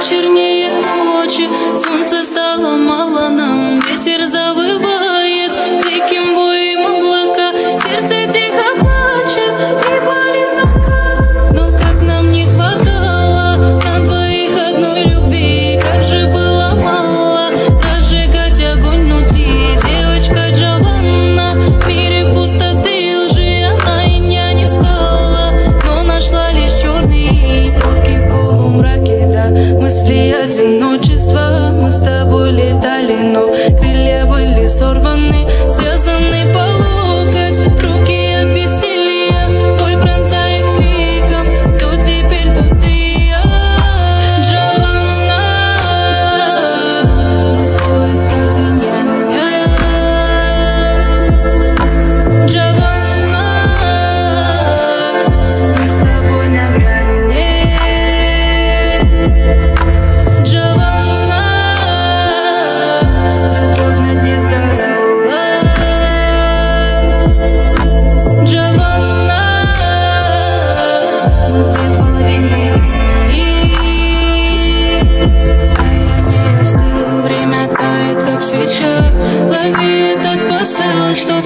чернее ночи. Солнце стало мало нам, ветер за мысли одиночества Мы с тобой летали, но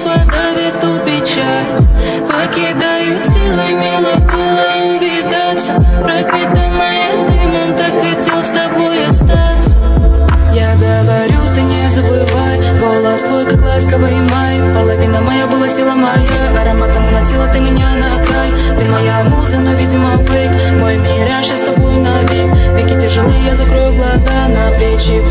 чувства давит ту печаль. Покидают силы, мило было увидаться. Пропитанная дымом, так хотел с тобой остаться. Я говорю, ты не забывай. Голос твой, как ласковый май. Половина моя была сила моя. Ароматом уносила ты меня на край. Ты моя муза, но, видимо, фейк. Мой мираж, я с тобой навек. Веки тяжелые, я закрою глаза На плечи.